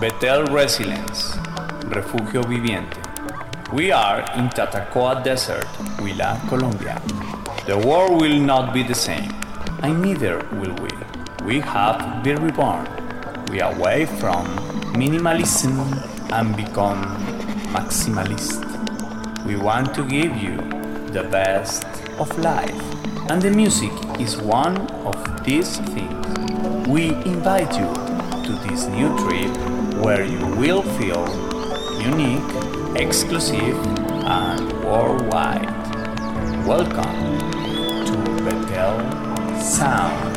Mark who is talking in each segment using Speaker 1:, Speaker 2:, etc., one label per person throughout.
Speaker 1: Betel Resilience, Refugio Viviente. We are in Tatacoa Desert, Huila, Colombia. The world will not be the same, and neither will we. We have been reborn. We are away from minimalism and become maximalist. We want to give you the best of life, and the music is one of these things. We invite you to this new trip where you will feel unique, exclusive, and worldwide. Welcome to Betel Sound.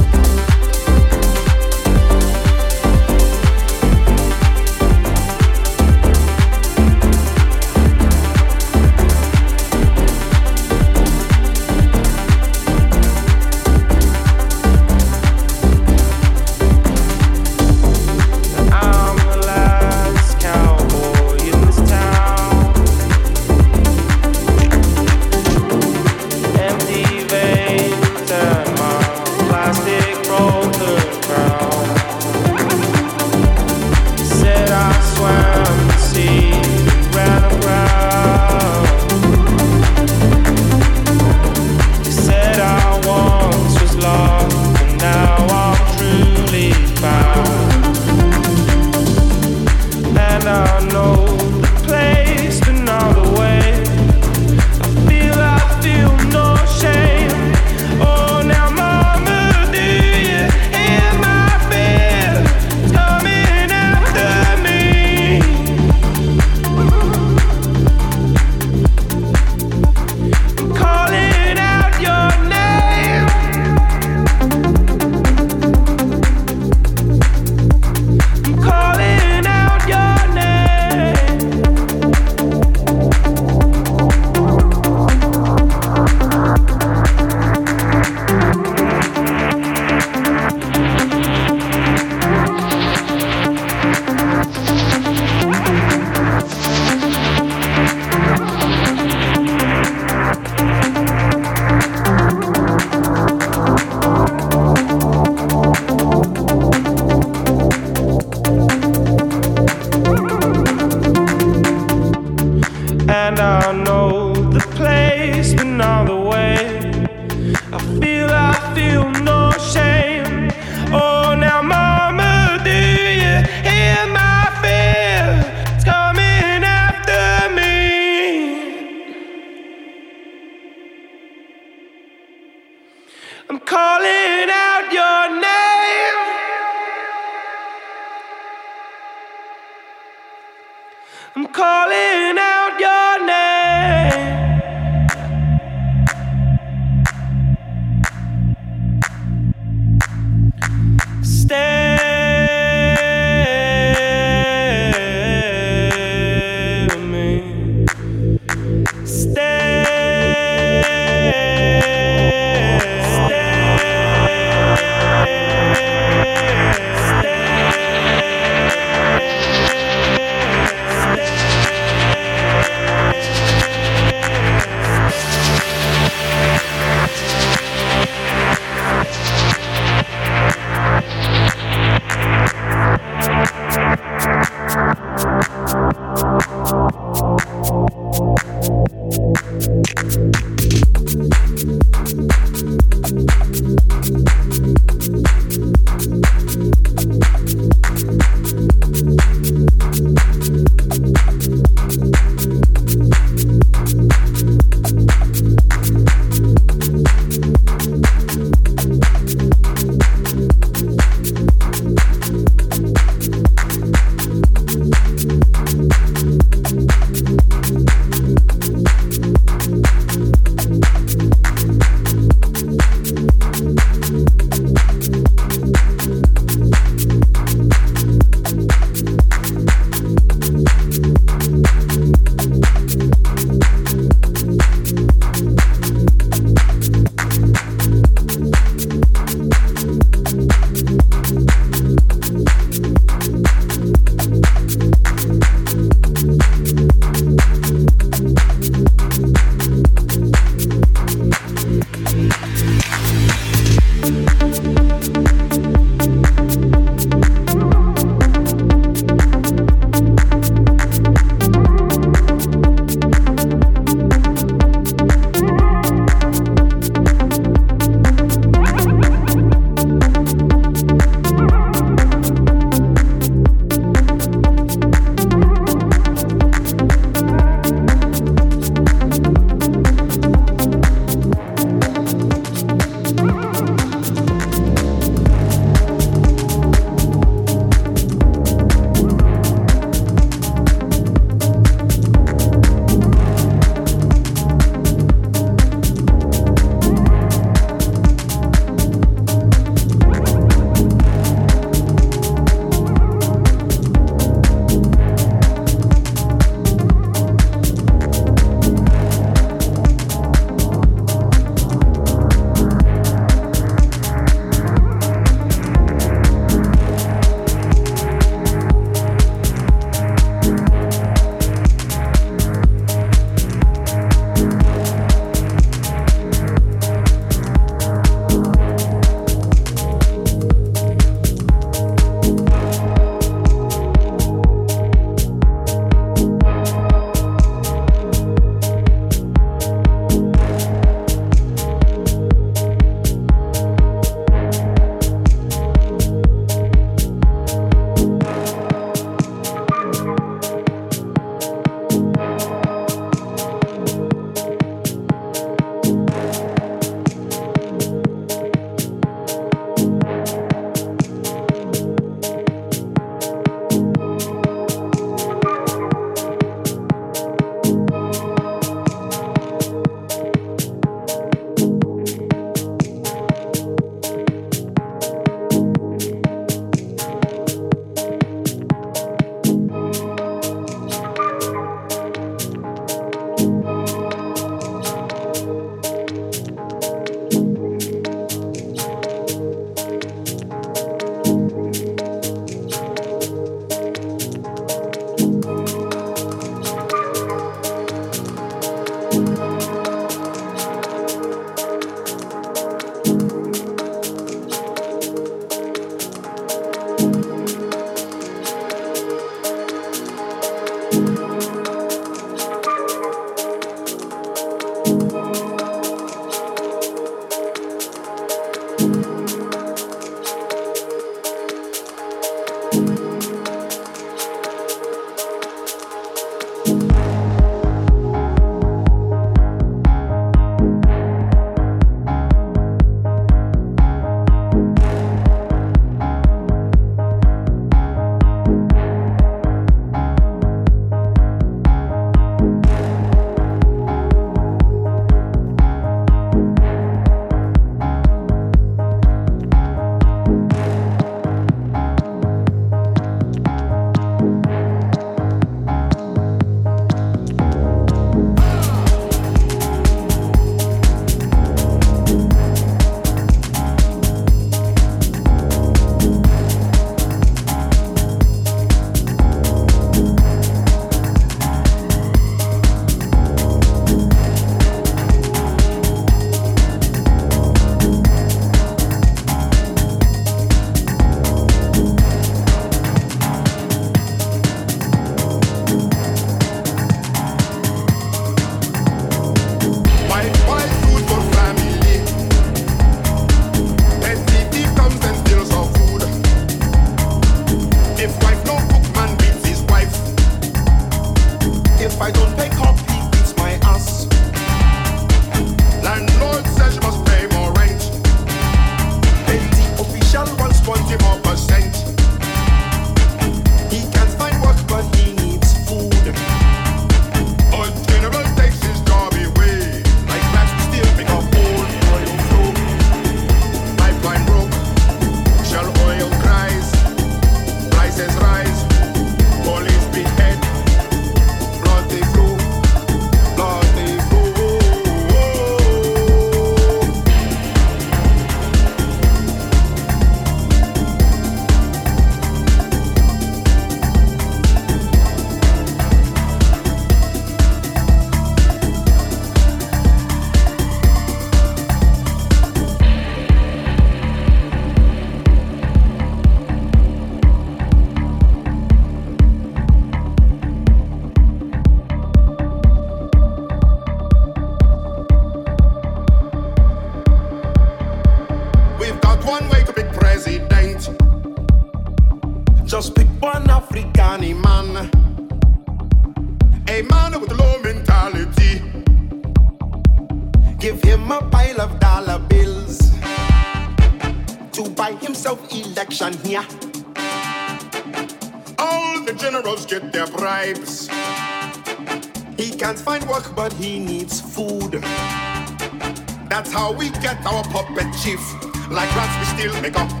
Speaker 2: our puppet chief. Like rats, we still make a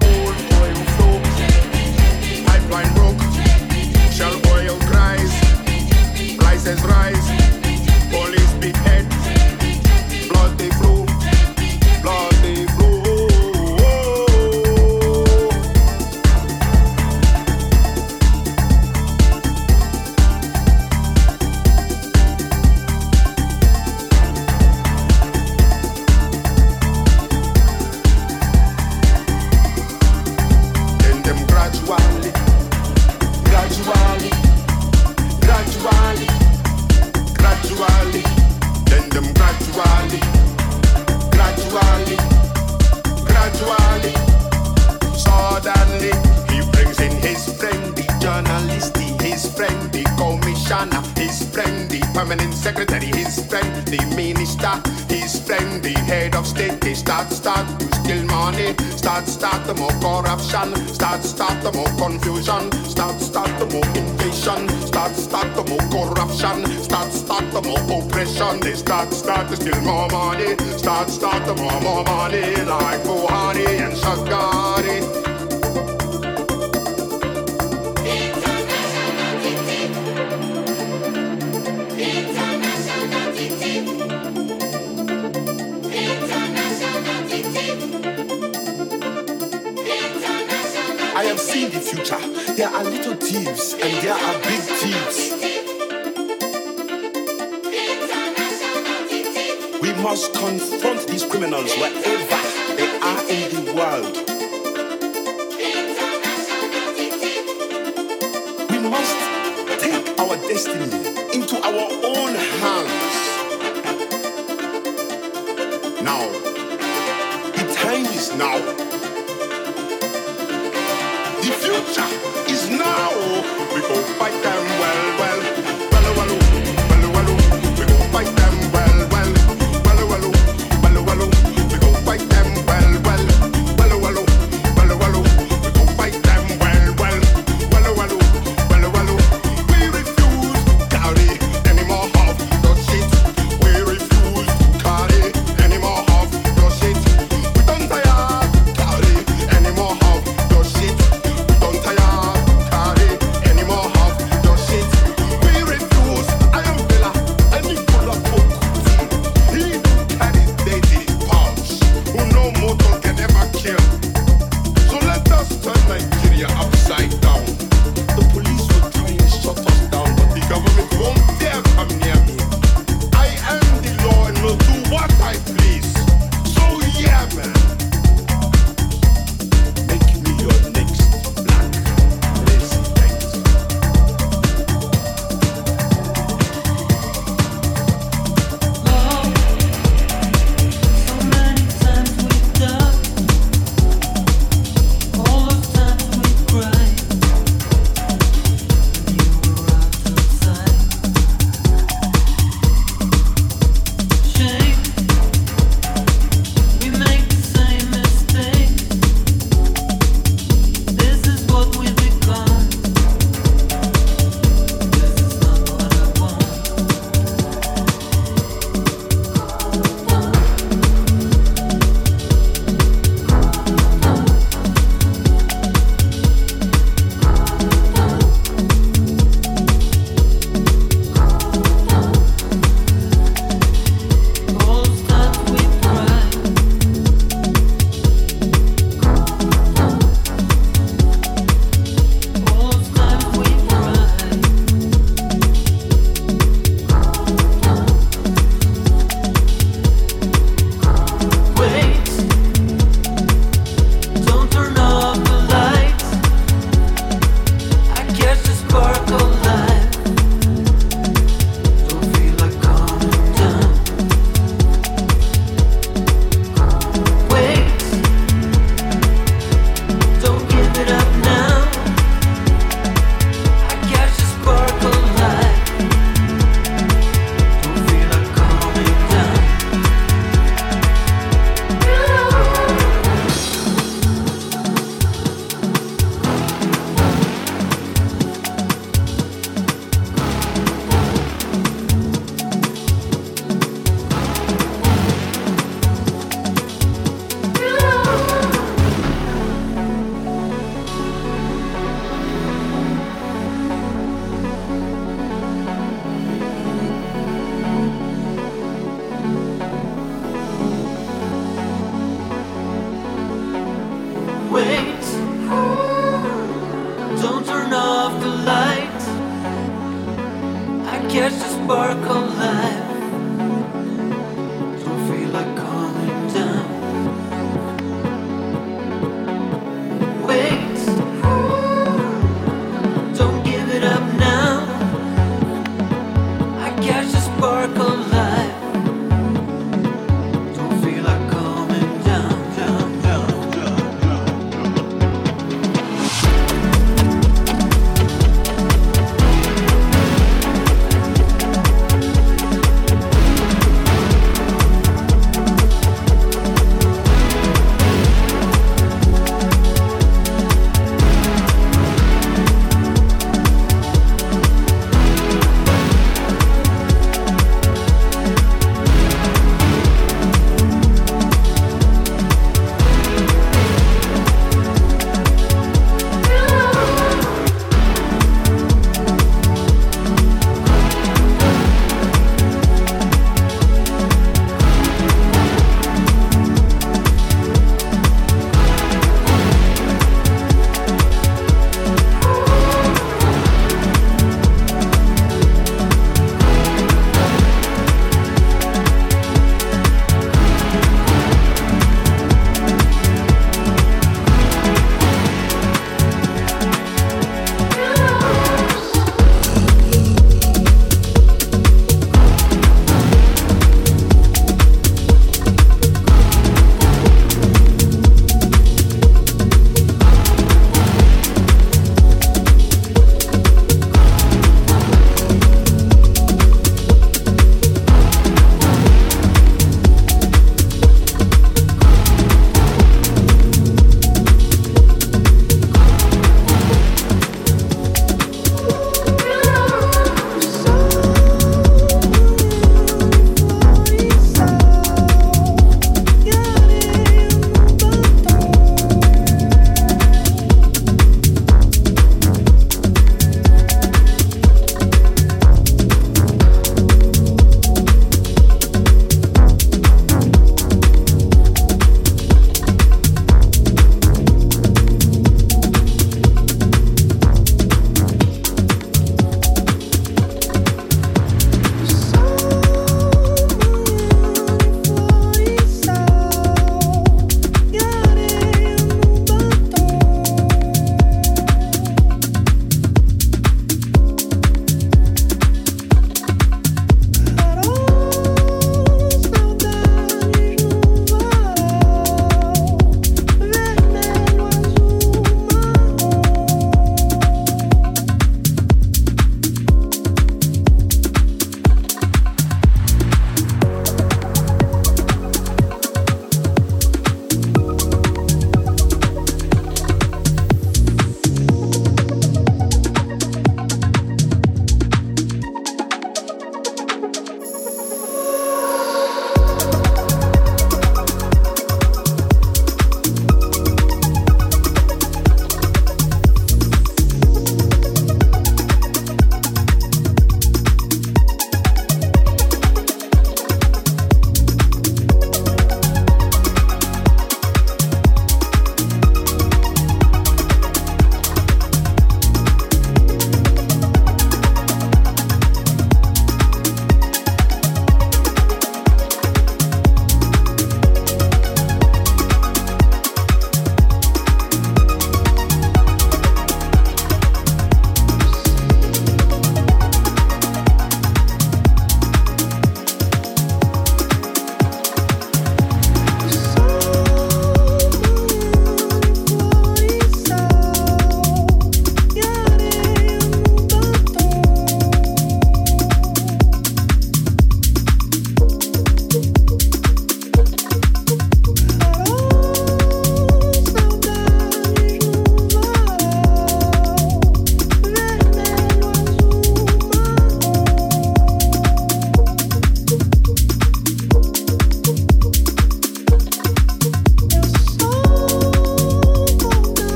Speaker 2: head of state. They start, start to steal money, start, start the more corruption, start, start the more confusion, start, start the more invasion, start, start the more corruption, start, start the more oppression. They start, start to steal more money, start, start the more, more money, like for Buhari and Shagari. I have seen the future. There are little thieves and there are big thieves. We must confront these criminals wherever they are in the world. We must take our destiny into our own hands. Now, the time is now. Future is now. We go fight them